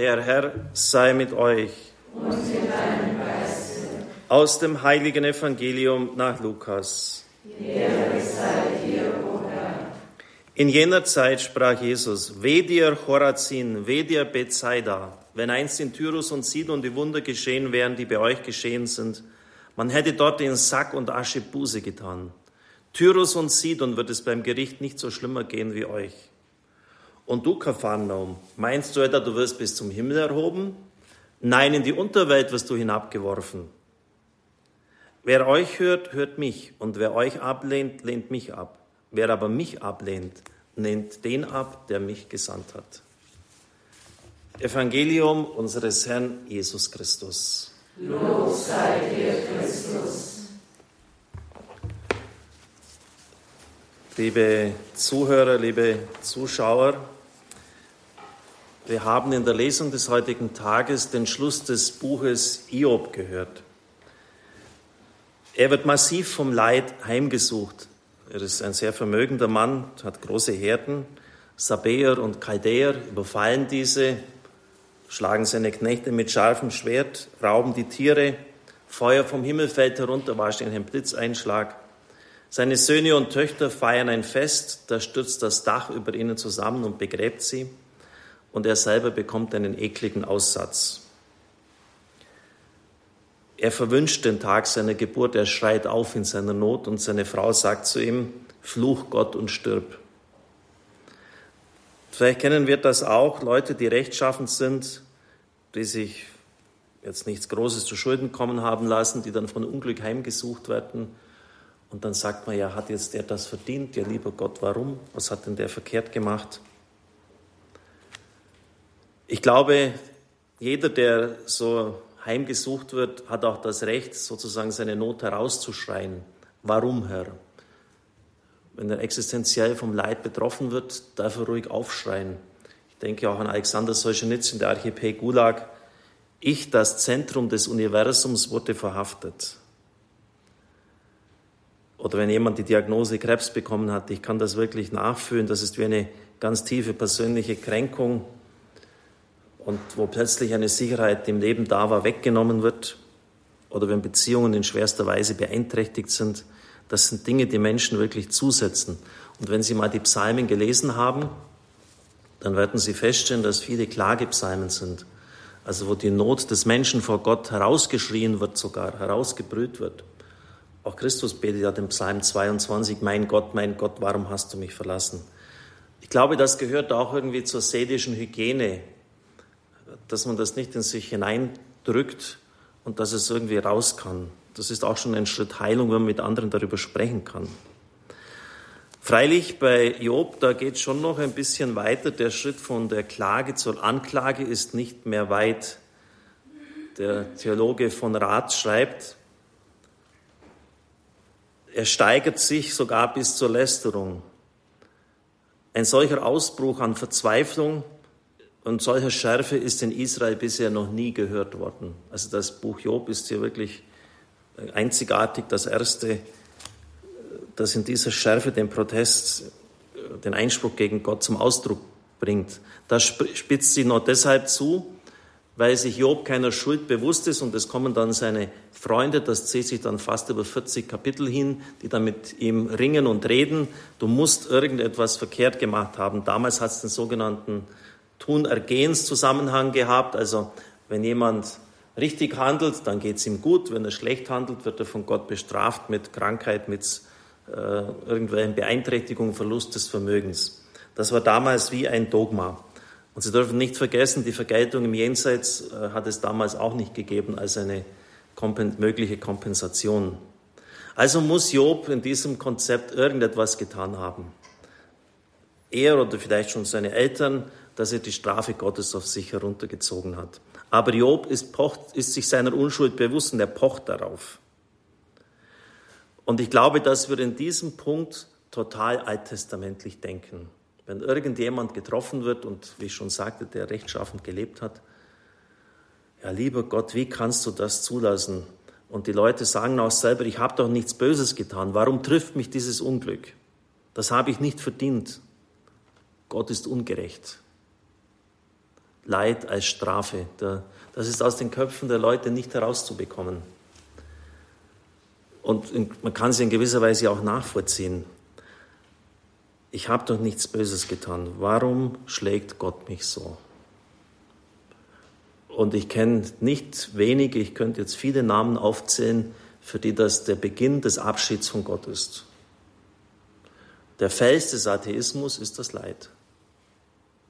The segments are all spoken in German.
Der Herr sei mit euch. Und mit deinem Geiste. Aus dem heiligen Evangelium nach Lukas. In jener Zeit sprach Jesus, Weh dir Chorazin, weh dir Bethsaida, wenn einst in Tyrus und Sidon die Wunder geschehen wären, die bei euch geschehen sind, man hätte dort in Sack und Asche Buße getan. Tyrus und Sidon wird es beim Gericht nicht so schlimmer gehen wie euch. Und du, Kapharnaum, meinst du etwa, du wirst bis zum Himmel erhoben? Nein, in die Unterwelt wirst du hinabgeworfen. Wer euch hört, hört mich, und wer euch ablehnt, lehnt mich ab. Wer aber mich ablehnt, lehnt den ab, der mich gesandt hat. Evangelium unseres Herrn Jesus Christus. Lob sei dir, Christus. Liebe Zuhörer, liebe Zuschauer, wir haben in der Lesung des heutigen Tages den Schluss des Buches Iob gehört. Er wird massiv vom Leid heimgesucht. Er ist ein sehr vermögender Mann, hat große Herden. Sabäer und Chaldäer überfallen diese, schlagen seine Knechte mit scharfem Schwert, rauben die Tiere, Feuer vom Himmel fällt herunter, wahrscheinlich ein Blitzeinschlag. Seine Söhne und Töchter feiern ein Fest, da stürzt das Dach über ihnen zusammen und begräbt sie, und er selber bekommt einen ekligen Aussatz. Er verwünscht den Tag seiner Geburt, er schreit auf in seiner Not und seine Frau sagt zu ihm, Fluch Gott und stirb. Vielleicht kennen wir das auch, Leute, die rechtschaffend sind, die sich jetzt nichts Großes zu Schulden kommen haben lassen, die dann von Unglück heimgesucht werden. Und dann sagt man, ja, hat jetzt der das verdient? Ja, lieber Gott, warum? Was hat denn der verkehrt gemacht? Ich glaube, jeder, der so heimgesucht wird, hat auch das Recht, sozusagen seine Not herauszuschreien. Warum, Herr? Wenn er existenziell vom Leid betroffen wird, darf er ruhig aufschreien. Ich denke auch an Alexander Solzhenitsyn, der Archipel Gulag. Ich, das Zentrum des Universums, wurde verhaftet. Oder wenn jemand die Diagnose Krebs bekommen hat, ich kann das wirklich nachfühlen, das ist wie eine ganz tiefe persönliche Kränkung und wo plötzlich eine Sicherheit, im Leben da war, weggenommen wird oder wenn Beziehungen in schwerster Weise beeinträchtigt sind, das sind Dinge, die Menschen wirklich zusetzen. Und wenn Sie mal die Psalmen gelesen haben, dann werden Sie feststellen, dass viele Klagepsalmen sind. Also wo die Not des Menschen vor Gott herausgeschrien wird, sogar herausgebrüht wird. Auch Christus betet ja den Psalm 22, mein Gott, mein Gott, warum hast du mich verlassen? Ich glaube, das gehört auch irgendwie zur seelischen Hygiene dass man das nicht in sich hineindrückt und dass es irgendwie raus kann. Das ist auch schon ein Schritt Heilung, wenn man mit anderen darüber sprechen kann. Freilich bei Job, da geht es schon noch ein bisschen weiter. Der Schritt von der Klage zur Anklage ist nicht mehr weit. Der Theologe von Rath schreibt, er steigert sich sogar bis zur Lästerung. Ein solcher Ausbruch an Verzweiflung und solcher Schärfe ist in Israel bisher noch nie gehört worden. Also das Buch Job ist hier wirklich einzigartig, das erste, das in dieser Schärfe den Protest, den Einspruch gegen Gott zum Ausdruck bringt. Das spitzt sich nur deshalb zu, weil sich Job keiner Schuld bewusst ist und es kommen dann seine Freunde, das zählt sich dann fast über 40 Kapitel hin, die dann mit ihm ringen und reden. Du musst irgendetwas verkehrt gemacht haben. Damals hat es den sogenannten Tun-Ergehens-Zusammenhang gehabt. Also wenn jemand richtig handelt, dann geht es ihm gut. Wenn er schlecht handelt, wird er von Gott bestraft mit Krankheit, mit äh, irgendwelchen Beeinträchtigungen, Verlust des Vermögens. Das war damals wie ein Dogma. Und Sie dürfen nicht vergessen, die Vergeltung im Jenseits äh, hat es damals auch nicht gegeben als eine kompen mögliche Kompensation. Also muss Job in diesem Konzept irgendetwas getan haben. Er oder vielleicht schon seine Eltern dass er die Strafe Gottes auf sich heruntergezogen hat. Aber Job ist, pocht, ist sich seiner Unschuld bewusst und er pocht darauf. Und ich glaube, dass wir in diesem Punkt total alttestamentlich denken. Wenn irgendjemand getroffen wird und, wie ich schon sagte, der rechtschaffend gelebt hat, ja, lieber Gott, wie kannst du das zulassen? Und die Leute sagen auch selber, ich habe doch nichts Böses getan. Warum trifft mich dieses Unglück? Das habe ich nicht verdient. Gott ist ungerecht. Leid als Strafe. Das ist aus den Köpfen der Leute nicht herauszubekommen. Und man kann sie in gewisser Weise auch nachvollziehen. Ich habe doch nichts Böses getan. Warum schlägt Gott mich so? Und ich kenne nicht wenige, ich könnte jetzt viele Namen aufzählen, für die das der Beginn des Abschieds von Gott ist. Der Fels des Atheismus ist das Leid.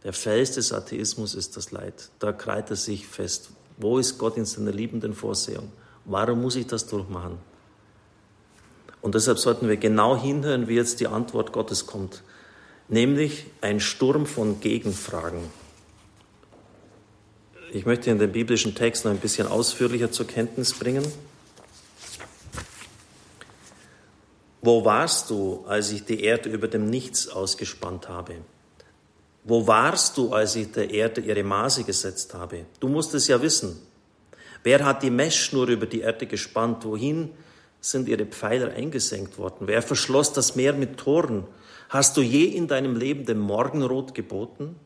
Der Fels des Atheismus ist das Leid. Da kreit er sich fest. Wo ist Gott in seiner liebenden Vorsehung? Warum muss ich das durchmachen? Und deshalb sollten wir genau hinhören, wie jetzt die Antwort Gottes kommt. Nämlich ein Sturm von Gegenfragen. Ich möchte in den biblischen Text noch ein bisschen ausführlicher zur Kenntnis bringen. Wo warst du, als ich die Erde über dem Nichts ausgespannt habe? Wo warst du, als ich der Erde ihre Maße gesetzt habe? Du musst es ja wissen. Wer hat die Messschnur über die Erde gespannt? Wohin sind ihre Pfeiler eingesenkt worden? Wer verschloss das Meer mit Toren? Hast du je in deinem Leben dem Morgenrot geboten?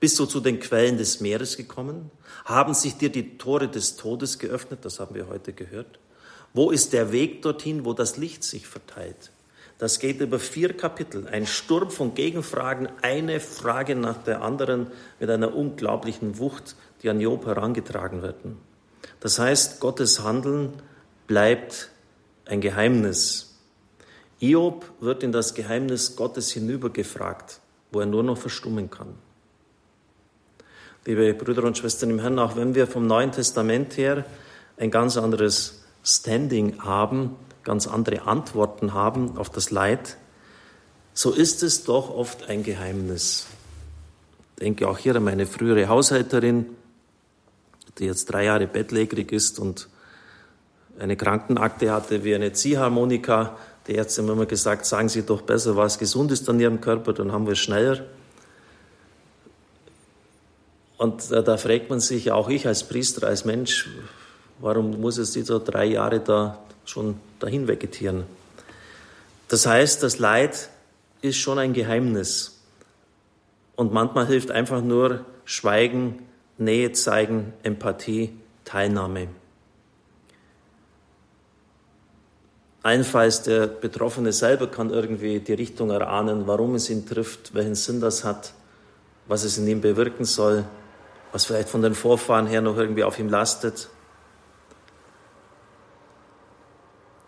Bist du zu den Quellen des Meeres gekommen? Haben sich dir die Tore des Todes geöffnet? Das haben wir heute gehört. Wo ist der Weg dorthin, wo das Licht sich verteilt? Das geht über vier Kapitel. Ein Sturm von Gegenfragen, eine Frage nach der anderen mit einer unglaublichen Wucht, die an Job herangetragen werden. Das heißt, Gottes Handeln bleibt ein Geheimnis. Job wird in das Geheimnis Gottes hinübergefragt, wo er nur noch verstummen kann. Liebe Brüder und Schwestern im Herrn, auch wenn wir vom Neuen Testament her ein ganz anderes Standing haben, ganz andere Antworten haben auf das Leid, so ist es doch oft ein Geheimnis. Ich denke auch hier an meine frühere Haushälterin, die jetzt drei Jahre bettlägerig ist und eine Krankenakte hatte wie eine Ziehharmonika. Die Ärzte haben immer gesagt, sagen Sie doch besser, was gesund ist an Ihrem Körper, dann haben wir es schneller. Und da fragt man sich, auch ich als Priester, als Mensch, warum muss es diese drei Jahre da schon dahin vegetieren. Das heißt, das Leid ist schon ein Geheimnis. Und manchmal hilft einfach nur Schweigen, Nähe zeigen, Empathie, Teilnahme. Allenfalls der Betroffene selber kann irgendwie die Richtung erahnen, warum es ihn trifft, welchen Sinn das hat, was es in ihm bewirken soll, was vielleicht von den Vorfahren her noch irgendwie auf ihm lastet.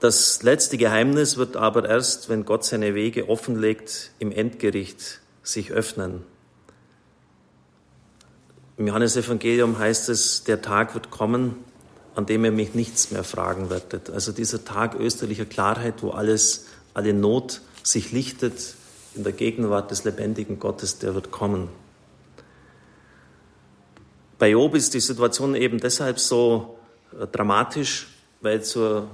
Das letzte Geheimnis wird aber erst, wenn Gott seine Wege offenlegt, im Endgericht sich öffnen. Im Johannesevangelium heißt es, der Tag wird kommen, an dem ihr mich nichts mehr fragen werdet. Also dieser Tag österlicher Klarheit, wo alles, alle Not sich lichtet in der Gegenwart des lebendigen Gottes, der wird kommen. Bei Job ist die Situation eben deshalb so äh, dramatisch, weil zur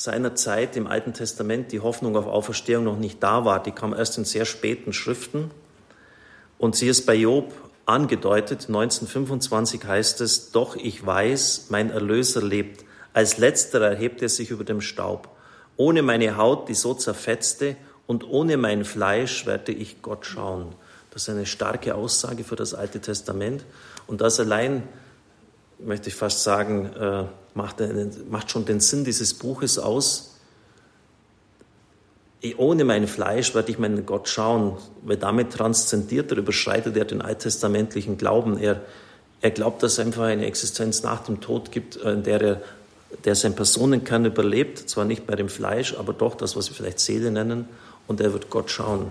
seiner Zeit im Alten Testament die Hoffnung auf Auferstehung noch nicht da war. Die kam erst in sehr späten Schriften. Und sie ist bei Job angedeutet. 1925 heißt es, doch ich weiß, mein Erlöser lebt. Als letzterer erhebt er sich über dem Staub. Ohne meine Haut, die so zerfetzte, und ohne mein Fleisch werde ich Gott schauen. Das ist eine starke Aussage für das Alte Testament. Und das allein möchte ich fast sagen, äh, macht, macht schon den Sinn dieses Buches aus. Ohne mein Fleisch werde ich meinen Gott schauen, weil damit transzendiert er, überschreitet er den alttestamentlichen Glauben. Er, er glaubt, dass es einfach eine Existenz nach dem Tod gibt, äh, in der er der sein Personenkern überlebt, zwar nicht bei dem Fleisch, aber doch das, was wir vielleicht Seele nennen, und er wird Gott schauen.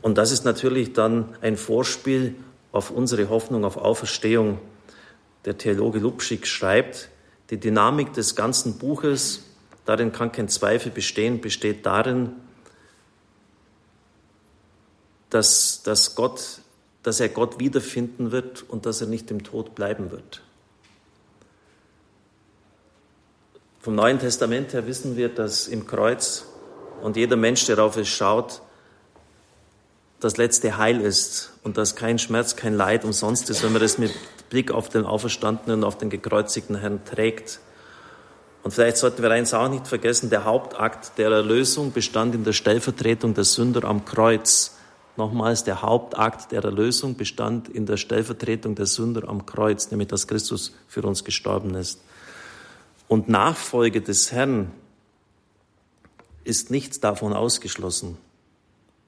Und das ist natürlich dann ein Vorspiel auf unsere Hoffnung auf Auferstehung der Theologe Lubschig schreibt, die Dynamik des ganzen Buches, darin kann kein Zweifel bestehen, besteht darin, dass, dass, Gott, dass er Gott wiederfinden wird und dass er nicht im Tod bleiben wird. Vom Neuen Testament her wissen wir, dass im Kreuz und jeder Mensch, der auf es schaut, das letzte Heil ist und dass kein Schmerz, kein Leid umsonst ist, wenn man das mit Blick auf den Auferstandenen und auf den gekreuzigten Herrn trägt. Und vielleicht sollten wir eins auch nicht vergessen, der Hauptakt der Erlösung bestand in der Stellvertretung der Sünder am Kreuz. Nochmals, der Hauptakt der Erlösung bestand in der Stellvertretung der Sünder am Kreuz, nämlich dass Christus für uns gestorben ist. Und Nachfolge des Herrn ist nichts davon ausgeschlossen.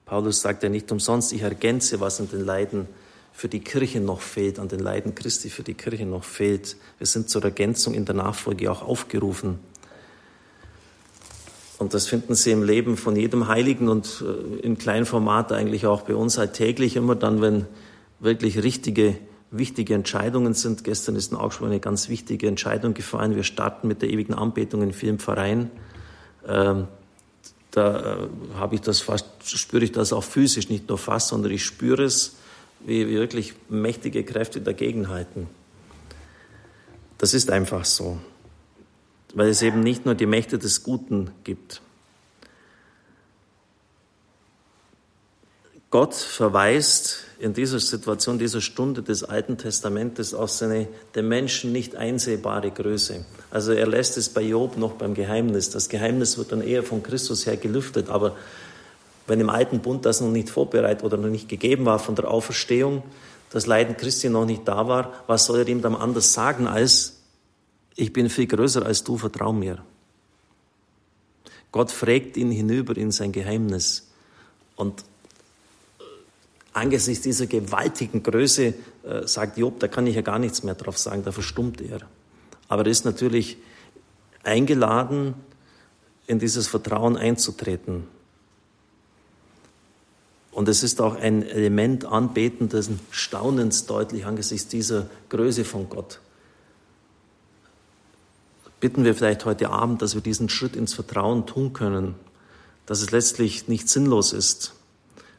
Paulus sagt ja nicht umsonst, ich ergänze, was an den Leiden für die Kirche noch fehlt, an den Leiden Christi für die Kirche noch fehlt. Wir sind zur Ergänzung in der Nachfolge auch aufgerufen. Und das finden Sie im Leben von jedem Heiligen und äh, in kleinem Format eigentlich auch bei uns alltäglich immer dann, wenn wirklich richtige, wichtige Entscheidungen sind. Gestern ist in Augsburg eine ganz wichtige Entscheidung gefallen. Wir starten mit der ewigen Anbetung in vielen Vereinen. Ähm, da äh, habe ich das fast, spüre ich das auch physisch, nicht nur fast, sondern ich spüre es, wie wirklich mächtige Kräfte dagegenhalten. Das ist einfach so weil es eben nicht nur die Mächte des Guten gibt. Gott verweist in dieser Situation, dieser Stunde des Alten Testamentes auf seine dem Menschen nicht einsehbare Größe. Also er lässt es bei Job noch beim Geheimnis. Das Geheimnis wird dann eher von Christus her gelüftet. Aber wenn im Alten Bund das noch nicht vorbereitet oder noch nicht gegeben war von der Auferstehung, das Leiden Christi noch nicht da war, was soll er ihm dann anders sagen als ich bin viel größer als du, vertrau mir. Gott fragt ihn hinüber in sein Geheimnis. Und angesichts dieser gewaltigen Größe äh, sagt Job, da kann ich ja gar nichts mehr drauf sagen, da verstummt er. Aber er ist natürlich eingeladen, in dieses Vertrauen einzutreten. Und es ist auch ein Element anbetenden Staunens deutlich angesichts dieser Größe von Gott bitten wir vielleicht heute Abend, dass wir diesen Schritt ins Vertrauen tun können, dass es letztlich nicht sinnlos ist.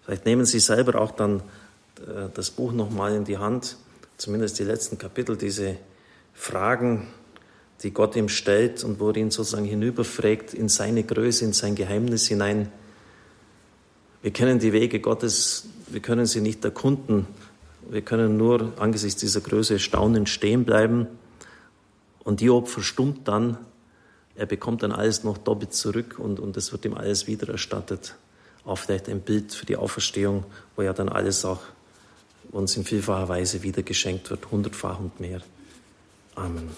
Vielleicht nehmen Sie selber auch dann äh, das Buch nochmal in die Hand, zumindest die letzten Kapitel, diese Fragen, die Gott ihm stellt und wo er ihn sozusagen hinüberfragt in seine Größe, in sein Geheimnis hinein. Wir kennen die Wege Gottes, wir können sie nicht erkunden. Wir können nur angesichts dieser Größe staunend stehen bleiben und Job verstummt dann, er bekommt dann alles noch doppelt zurück und, und es wird ihm alles wiedererstattet. Auch vielleicht ein Bild für die Auferstehung, wo ja dann alles auch uns in vielfacher Weise wieder geschenkt wird, hundertfach und mehr. Amen.